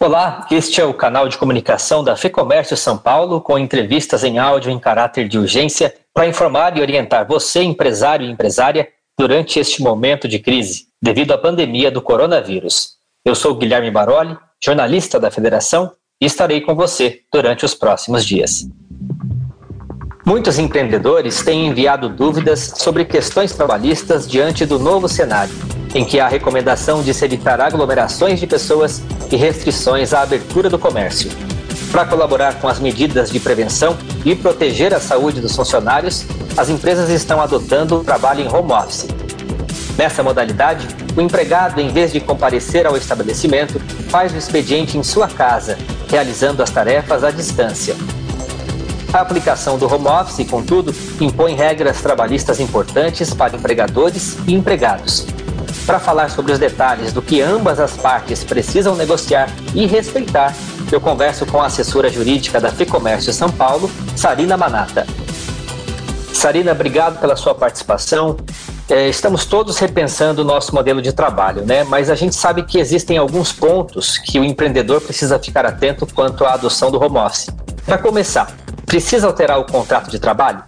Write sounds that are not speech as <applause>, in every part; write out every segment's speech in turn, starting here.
Olá, este é o canal de comunicação da FEComércio São Paulo, com entrevistas em áudio em caráter de urgência para informar e orientar você, empresário e empresária, durante este momento de crise, devido à pandemia do coronavírus. Eu sou Guilherme Baroli, jornalista da Federação, e estarei com você durante os próximos dias. Muitos empreendedores têm enviado dúvidas sobre questões trabalhistas diante do novo cenário em que há recomendação de se evitar aglomerações de pessoas e restrições à abertura do comércio. Para colaborar com as medidas de prevenção e proteger a saúde dos funcionários, as empresas estão adotando o trabalho em home office. Nessa modalidade, o empregado, em vez de comparecer ao estabelecimento, faz o expediente em sua casa, realizando as tarefas à distância. A aplicação do home office, contudo, impõe regras trabalhistas importantes para empregadores e empregados, para falar sobre os detalhes do que ambas as partes precisam negociar e respeitar, eu converso com a assessora jurídica da FEComércio São Paulo, Sarina Manata. Sarina, obrigado pela sua participação. É, estamos todos repensando o nosso modelo de trabalho, né? Mas a gente sabe que existem alguns pontos que o empreendedor precisa ficar atento quanto à adoção do home office. Para começar, precisa alterar o contrato de trabalho?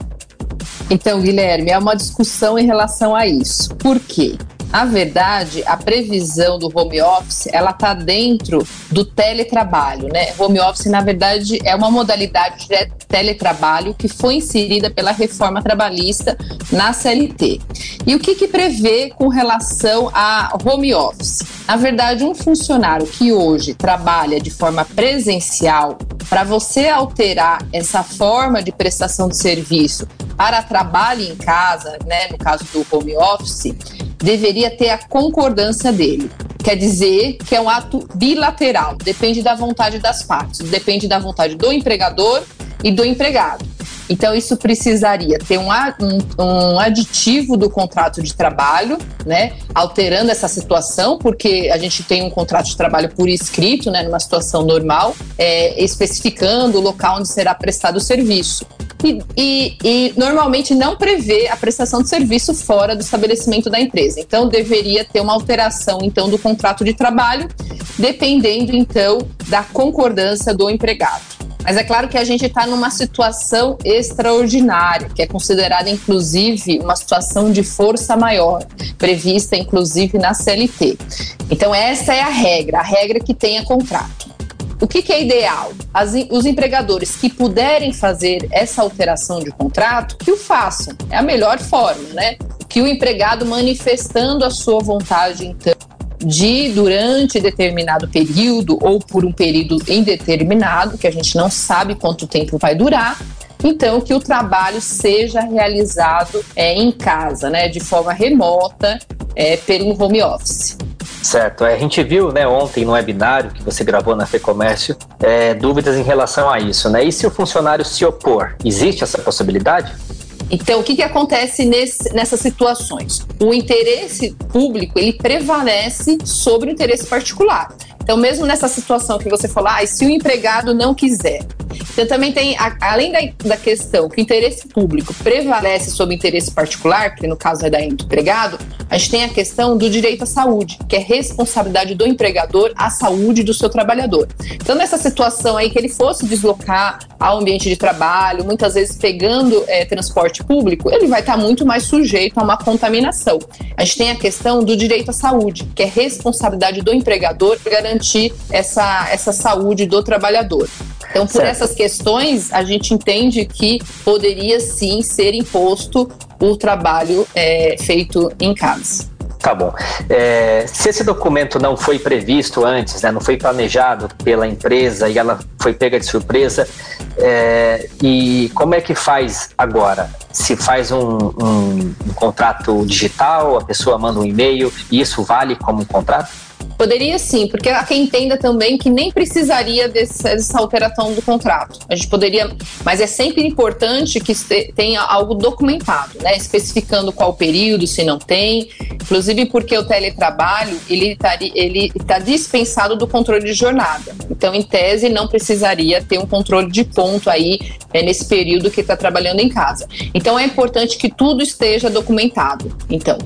Então, Guilherme, é uma discussão em relação a isso. Por quê? A verdade, a previsão do home office, ela está dentro do teletrabalho, né? Home office, na verdade, é uma modalidade de teletrabalho que foi inserida pela reforma trabalhista na CLT. E o que, que prevê com relação a home office? Na verdade, um funcionário que hoje trabalha de forma presencial, para você alterar essa forma de prestação de serviço para trabalho em casa, né, no caso do home office, deveria ter a concordância dele. Quer dizer que é um ato bilateral, depende da vontade das partes, depende da vontade do empregador e do empregado. Então, isso precisaria ter um, aditivo do contrato de trabalho, né? Alterando essa situação, porque a gente tem um contrato de trabalho por escrito, né? Numa situação normal, é, especificando o local onde será prestado o serviço. E, e, e, normalmente não prevê a prestação de serviço fora do estabelecimento da empresa. Então deveria ter uma alteração então do contrato de trabalho, dependendo então da concordância do empregado. Mas é claro que a gente está numa situação extraordinária, que é considerada inclusive uma situação de força maior, prevista inclusive na CLT. Então essa é a regra, a regra que tenha contrato. O que, que é ideal? As, os empregadores que puderem fazer essa alteração de contrato, que o façam. É a melhor forma, né? Que o empregado manifestando a sua vontade, então, de durante determinado período ou por um período indeterminado, que a gente não sabe quanto tempo vai durar, então que o trabalho seja realizado é, em casa, né, de forma remota, é, pelo home office. Certo. É, a gente viu né, ontem no webinário que você gravou na FEComércio é, dúvidas em relação a isso. Né? E se o funcionário se opor? Existe essa possibilidade? Então, o que, que acontece nesse, nessas situações? O interesse público ele prevalece sobre o interesse particular. Então, mesmo nessa situação que você falou, ah, se o empregado não quiser. Então, também tem, além da, da questão que o interesse público prevalece sobre o interesse particular, que no caso é da empregado, a gente tem a questão do direito à saúde, que é responsabilidade do empregador à saúde do seu trabalhador. Então, nessa situação aí que ele fosse deslocar ao ambiente de trabalho, muitas vezes pegando é, transporte público, ele vai estar muito mais sujeito a uma contaminação. A gente tem a questão do direito à saúde, que é responsabilidade do empregador garantir essa, essa saúde do trabalhador. Então, por certo. essas questões, a gente entende que poderia sim ser imposto o trabalho é, feito em casa. Tá bom. É, se esse documento não foi previsto antes, né, não foi planejado pela empresa e ela foi pega de surpresa, é, e como é que faz agora? Se faz um, um, um contrato digital, a pessoa manda um e-mail e isso vale como um contrato? Poderia sim, porque há quem entenda também que nem precisaria dessa alteração do contrato. A gente poderia, mas é sempre importante que tenha algo documentado, né? Especificando qual período, se não tem. Inclusive porque o teletrabalho ele está ele tá dispensado do controle de jornada. Então, em tese, não precisaria ter um controle de ponto aí é, nesse período que está trabalhando em casa. Então, é importante que tudo esteja documentado. Então,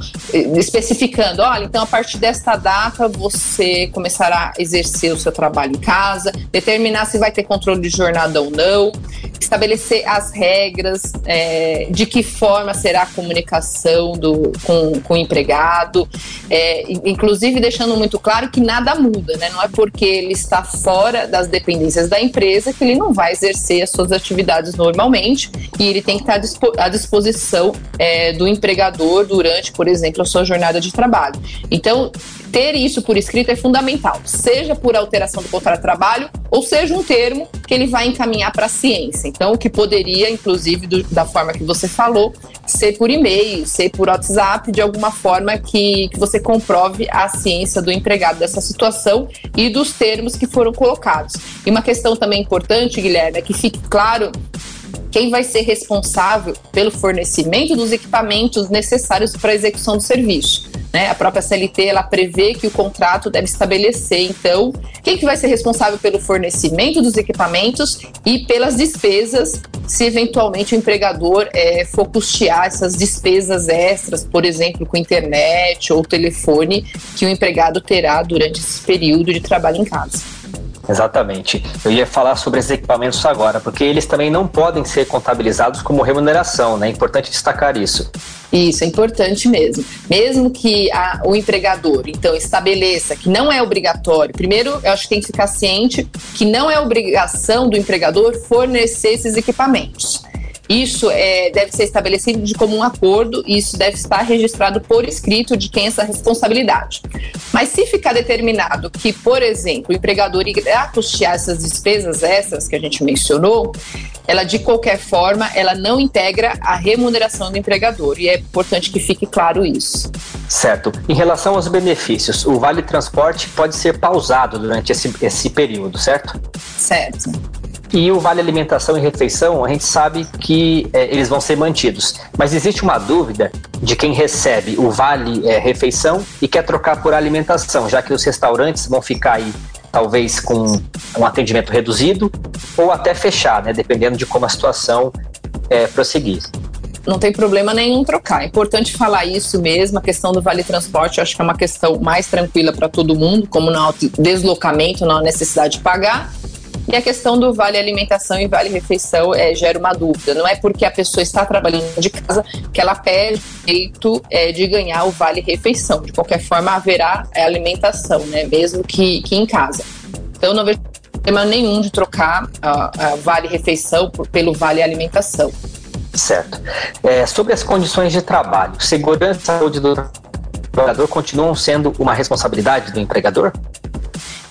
especificando, olha, então a partir desta data você você a exercer o seu trabalho em casa, determinar se vai ter controle de jornada ou não, estabelecer as regras é, de que forma será a comunicação do, com, com o empregado, é, inclusive deixando muito claro que nada muda, né? Não é porque ele está fora das dependências da empresa que ele não vai exercer as suas atividades normalmente e ele tem que estar à disposição é, do empregador durante, por exemplo, a sua jornada de trabalho. Então, ter isso por escrito é fundamental, seja por alteração do contrato de trabalho ou seja um termo que ele vai encaminhar para a ciência. Então, o que poderia, inclusive, do, da forma que você falou, ser por e-mail, ser por WhatsApp, de alguma forma que, que você comprove a ciência do empregado dessa situação e dos termos que foram colocados. E uma questão também importante, Guilherme, é que fique claro quem vai ser responsável pelo fornecimento dos equipamentos necessários para a execução do serviço. Né? A própria CLT ela prevê que o contrato deve estabelecer, então, quem que vai ser responsável pelo fornecimento dos equipamentos e pelas despesas, se eventualmente o empregador é, for custear essas despesas extras, por exemplo, com internet ou telefone, que o empregado terá durante esse período de trabalho em casa. Exatamente. Eu ia falar sobre esses equipamentos agora, porque eles também não podem ser contabilizados como remuneração, né? É importante destacar isso. Isso é importante mesmo. Mesmo que a, o empregador, então, estabeleça que não é obrigatório, primeiro, eu acho que tem que ficar ciente que não é obrigação do empregador fornecer esses equipamentos. Isso é, deve ser estabelecido de comum acordo e isso deve estar registrado por escrito de quem é essa responsabilidade. Mas se ficar determinado que, por exemplo, o empregador irá custear essas despesas extras que a gente mencionou, ela de qualquer forma, ela não integra a remuneração do empregador e é importante que fique claro isso. Certo. Em relação aos benefícios, o Vale Transporte pode ser pausado durante esse, esse período, certo? Certo. E o vale alimentação e refeição, a gente sabe que é, eles vão ser mantidos. Mas existe uma dúvida de quem recebe o vale é, refeição e quer trocar por alimentação, já que os restaurantes vão ficar aí talvez com um atendimento reduzido ou até fechar, né, dependendo de como a situação é, prosseguir não tem problema nenhum trocar. É importante falar isso mesmo. A questão do vale transporte, eu acho que é uma questão mais tranquila para todo mundo, como no deslocamento, não há necessidade de pagar. E a questão do vale alimentação e vale refeição é, gera uma dúvida. Não é porque a pessoa está trabalhando de casa que ela perde o direito é, de ganhar o vale refeição. De qualquer forma, haverá é, alimentação, né? mesmo que, que em casa. Então, não vejo problema nenhum de trocar a, a vale refeição por, pelo vale alimentação. Certo. É, sobre as condições de trabalho, segurança e saúde do trabalhador continuam sendo uma responsabilidade do empregador?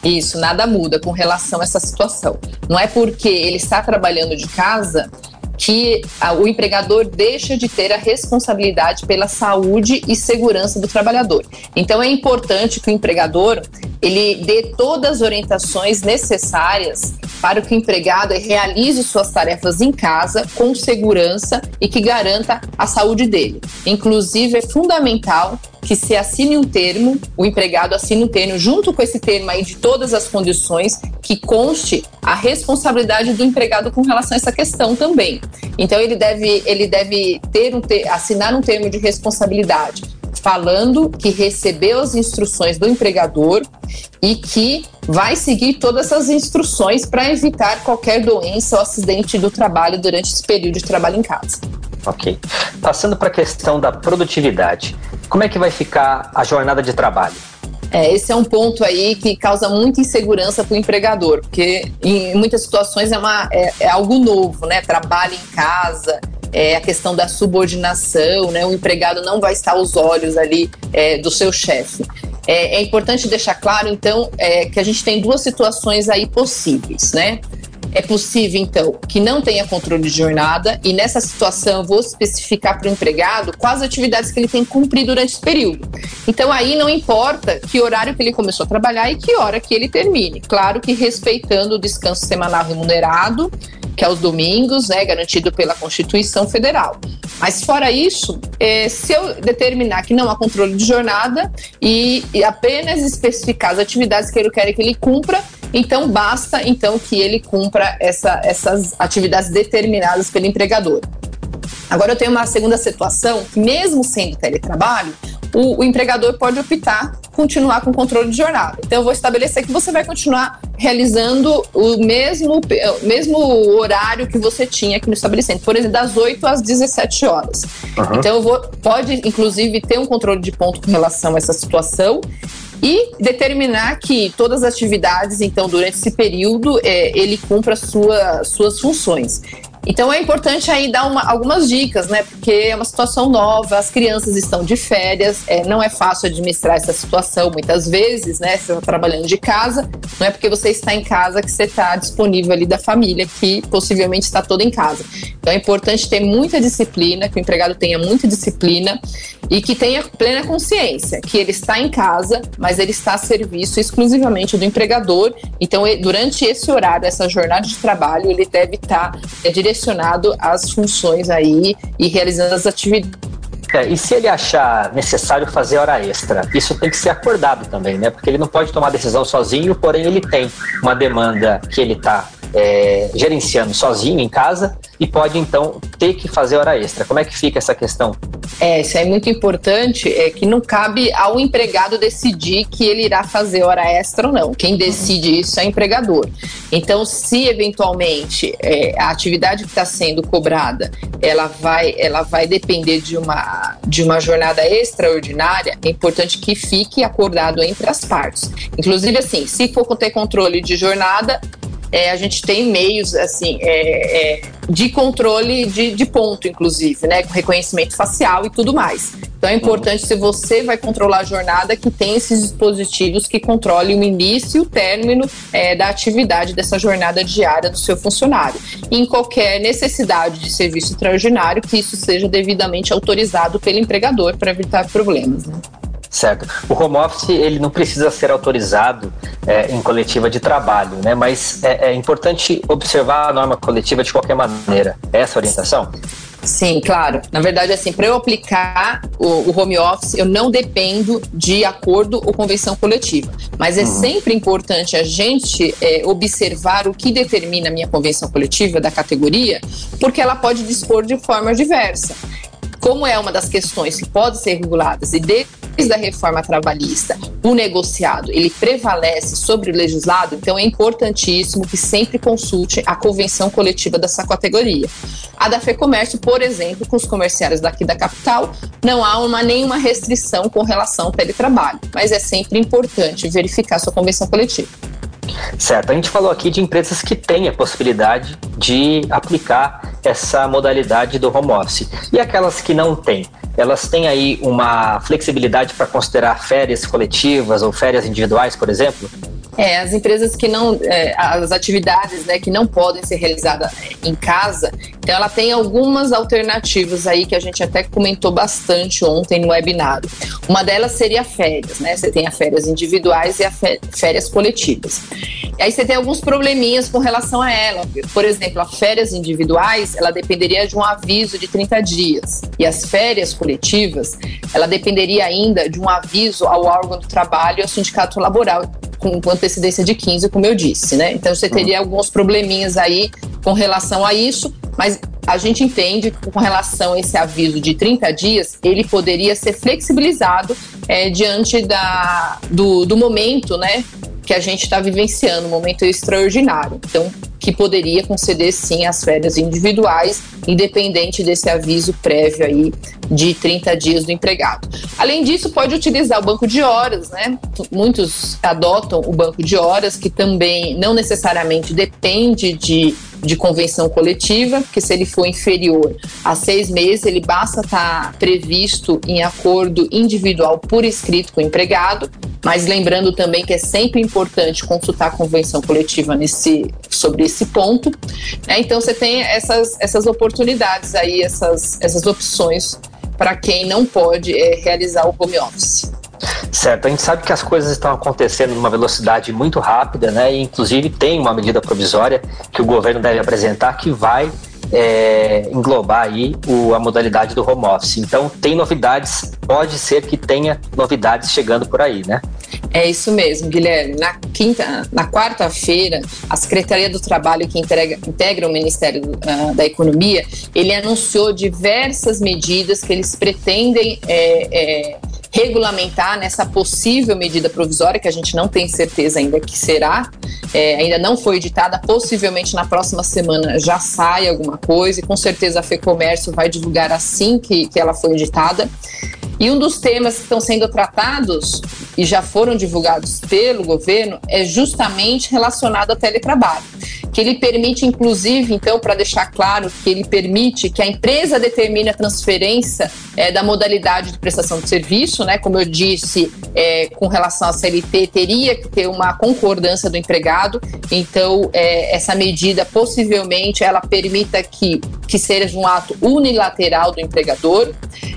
Isso, nada muda com relação a essa situação. Não é porque ele está trabalhando de casa que o empregador deixa de ter a responsabilidade pela saúde e segurança do trabalhador. Então é importante que o empregador ele dê todas as orientações necessárias para que o empregado realize suas tarefas em casa com segurança e que garanta a saúde dele. Inclusive é fundamental que se assine um termo, o empregado assine um termo, junto com esse termo aí de todas as condições, que conste a responsabilidade do empregado com relação a essa questão também. Então ele deve, ele deve ter um assinar um termo de responsabilidade falando que recebeu as instruções do empregador e que vai seguir todas essas instruções para evitar qualquer doença ou acidente do trabalho durante esse período de trabalho em casa. Ok. Passando para a questão da produtividade, como é que vai ficar a jornada de trabalho? É, esse é um ponto aí que causa muita insegurança para o empregador, porque em muitas situações é, uma, é, é algo novo, né? Trabalho em casa, é, a questão da subordinação, né? O empregado não vai estar aos olhos ali é, do seu chefe. É, é, importante deixar claro, então, é, que a gente tem duas situações aí possíveis, né? É possível, então, que não tenha controle de jornada e nessa situação eu vou especificar para o empregado quais atividades que ele tem que cumprir durante esse período. Então aí não importa que horário que ele começou a trabalhar e que hora que ele termine. Claro que respeitando o descanso semanal remunerado, que é os domingos, né, garantido pela Constituição Federal. Mas fora isso, é, se eu determinar que não há controle de jornada e, e apenas especificar as atividades que eu quero que ele cumpra, então basta então que ele cumpra essa, essas atividades determinadas pelo empregador. Agora eu tenho uma segunda situação, mesmo sendo teletrabalho, o, o empregador pode optar continuar com o controle de jornada. Então, eu vou estabelecer que você vai continuar realizando o mesmo, mesmo horário que você tinha aqui no estabelecimento, por exemplo, das 8 às 17 horas. Uhum. Então, eu vou, pode, inclusive, ter um controle de ponto com relação a essa situação e determinar que todas as atividades, então, durante esse período, é, ele cumpra sua, suas funções. Então é importante aí dar uma, algumas dicas, né? Porque é uma situação nova, as crianças estão de férias, é, não é fácil administrar essa situação muitas vezes, né? Você está trabalhando de casa, não é porque você está em casa que você está disponível ali da família, que possivelmente está toda em casa. Então é importante ter muita disciplina, que o empregado tenha muita disciplina e que tenha plena consciência que ele está em casa, mas ele está a serviço exclusivamente do empregador. Então, durante esse horário, essa jornada de trabalho, ele deve estar é, direcionado às funções aí e realizando as atividades. É, e se ele achar necessário fazer hora extra, isso tem que ser acordado também, né? Porque ele não pode tomar decisão sozinho, porém ele tem uma demanda que ele está é, gerenciando sozinho em casa e pode então ter que fazer hora extra. Como é que fica essa questão? É, isso é muito importante, é que não cabe ao empregado decidir que ele irá fazer hora extra ou não. Quem decide isso é o empregador. Então, se eventualmente é, a atividade que está sendo cobrada, ela vai, ela vai depender de uma, de uma jornada extraordinária, é importante que fique acordado entre as partes. Inclusive, assim, se for ter controle de jornada, é, a gente tem meios assim é, é, de controle de, de, ponto, inclusive, né, com reconhecimento facial e tudo mais. Então é importante se você vai controlar a jornada que tem esses dispositivos que controlem o início e o término é, da atividade dessa jornada diária do seu funcionário. Em qualquer necessidade de serviço extraordinário, que isso seja devidamente autorizado pelo empregador para evitar problemas. Né? Certo. O home office ele não precisa ser autorizado é, em coletiva de trabalho, né? Mas é, é, importante observar a norma coletiva de qualquer maneira. É essa orientação? Sim, claro. Na verdade, assim, para eu aplicar o, o, home office, eu não dependo de acordo ou convenção coletiva. Mas é uhum. sempre importante a gente é, observar o que determina a minha convenção coletiva da categoria, porque ela pode dispor de forma diversa. Como é uma das questões que podem ser reguladas e de desde a reforma trabalhista, o negociado ele prevalece sobre o legislado, então é importantíssimo que sempre consulte a convenção coletiva dessa categoria. A da FEComércio, por exemplo, com os comerciários daqui da capital, não há uma, nenhuma restrição com relação ao teletrabalho, mas é sempre importante verificar sua convenção coletiva. Certo, a gente falou aqui de empresas que têm a possibilidade de aplicar essa modalidade do home office. E aquelas que não têm? elas têm aí uma flexibilidade para considerar férias coletivas ou férias individuais, por exemplo? É, as empresas que não, é, as atividades né, que não podem ser realizadas em casa, então ela tem algumas alternativas aí que a gente até comentou bastante ontem no webinário. Uma delas seria férias, né? Você tem as férias individuais e as férias coletivas. E aí você tem alguns probleminhas com relação a ela. Por exemplo, as férias individuais, ela dependeria de um aviso de 30 dias. E as férias coletivas, ela dependeria ainda de um aviso ao órgão do trabalho e ao sindicato laboral com, antecedência de 15, como eu disse, né? Então você teria alguns probleminhas aí com relação a isso, mas a gente entende que com relação a esse aviso de 30 dias, ele poderia ser flexibilizado é, diante da, do, do momento, né? Que a gente está vivenciando, um momento extraordinário. Então, que poderia conceder sim as férias individuais, independente desse aviso prévio aí de 30 dias do empregado. Além disso, pode utilizar o banco de horas, né? Muitos adotam o banco de horas, que também não necessariamente depende de de convenção coletiva, porque se ele for inferior a seis meses, ele basta estar tá previsto em acordo individual por escrito com o empregado, mas lembrando também que é sempre importante consultar a convenção coletiva nesse, sobre esse ponto. Né? Então você tem essas, essas oportunidades aí, essas, essas opções para quem não pode é, realizar o home office. Certo, a gente sabe que as coisas estão acontecendo numa velocidade muito rápida, né? E inclusive tem uma medida provisória que o governo deve apresentar que vai é, englobar aí o, a modalidade do home office. Então tem novidades, pode ser que tenha novidades chegando por aí, né? É isso mesmo, Guilherme. Na quinta, na quarta-feira, a Secretaria do Trabalho que integra, integra o Ministério uh, da Economia, ele anunciou diversas medidas que eles pretendem é, é, regulamentar nessa possível medida provisória, que a gente não tem certeza ainda que será, é, ainda não foi editada, possivelmente na próxima semana já sai alguma coisa, e com certeza a FEComércio vai divulgar assim que, que ela foi editada. E um dos temas que estão sendo tratados e já foram divulgados pelo governo é justamente relacionado ao teletrabalho que ele permite, inclusive, então, para deixar claro que ele permite que a empresa determine a transferência é, da modalidade de prestação de serviço, né? Como eu disse, é, com relação à CLT, teria que ter uma concordância do empregado. Então, é, essa medida possivelmente ela permita que, que seja um ato unilateral do empregador,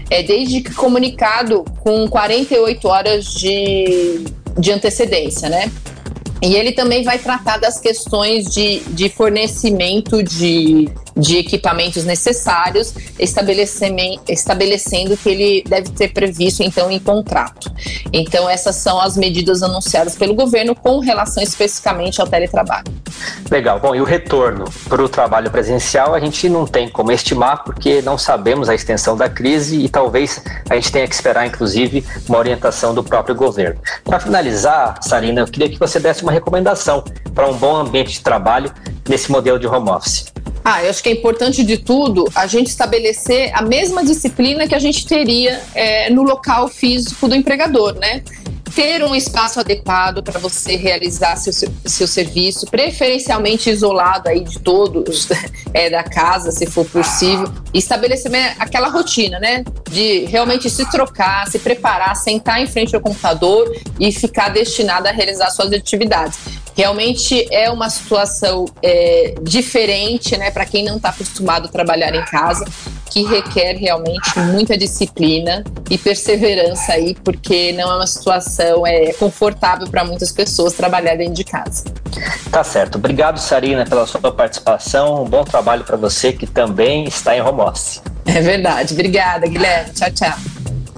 é, desde que comunicado com 48 horas de, de antecedência, né? E ele também vai tratar das questões de, de fornecimento de de equipamentos necessários, estabelecendo que ele deve ter previsto então em contrato. Então essas são as medidas anunciadas pelo governo com relação especificamente ao teletrabalho. Legal. Bom, e o retorno para o trabalho presencial a gente não tem como estimar porque não sabemos a extensão da crise e talvez a gente tenha que esperar inclusive uma orientação do próprio governo. Para finalizar, Sarina, eu queria que você desse uma recomendação para um bom ambiente de trabalho nesse modelo de home office. Ah, eu acho que é importante de tudo a gente estabelecer a mesma disciplina que a gente teria é, no local físico do empregador, né? ter um espaço adequado para você realizar seu, seu serviço, preferencialmente isolado aí de todos <laughs> é, da casa, se for possível, estabelecer aquela rotina, né? De realmente se trocar, se preparar, sentar em frente ao computador e ficar destinado a realizar suas atividades. Realmente é uma situação é, diferente, né, para quem não está acostumado a trabalhar em casa, que requer realmente muita disciplina e perseverança aí, porque não é uma situação é, confortável para muitas pessoas trabalhar dentro de casa. Tá certo. Obrigado, Sarina, pela sua participação. Um bom trabalho para você que também está em home office. É verdade. Obrigada, Guilherme. Tchau, tchau.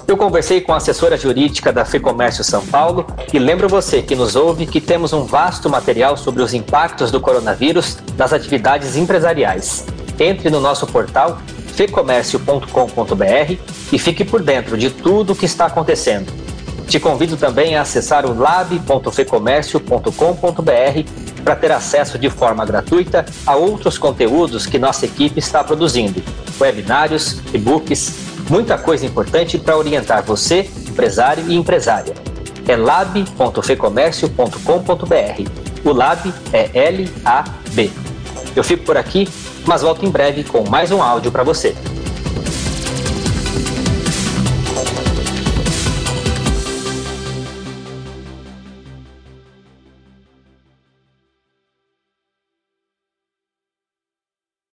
Eu conversei com a assessora jurídica da FEComércio São Paulo e lembro você que nos ouve que temos um vasto material sobre os impactos do coronavírus nas atividades empresariais. Entre no nosso portal fecomércio.com.br e fique por dentro de tudo o que está acontecendo. Te convido também a acessar o lab.fecomércio.com.br para ter acesso de forma gratuita a outros conteúdos que nossa equipe está produzindo: webinários, e-books, Muita coisa importante para orientar você, empresário e empresária. É lab.fecomércio.com.br. O Lab é L-A-B. Eu fico por aqui, mas volto em breve com mais um áudio para você.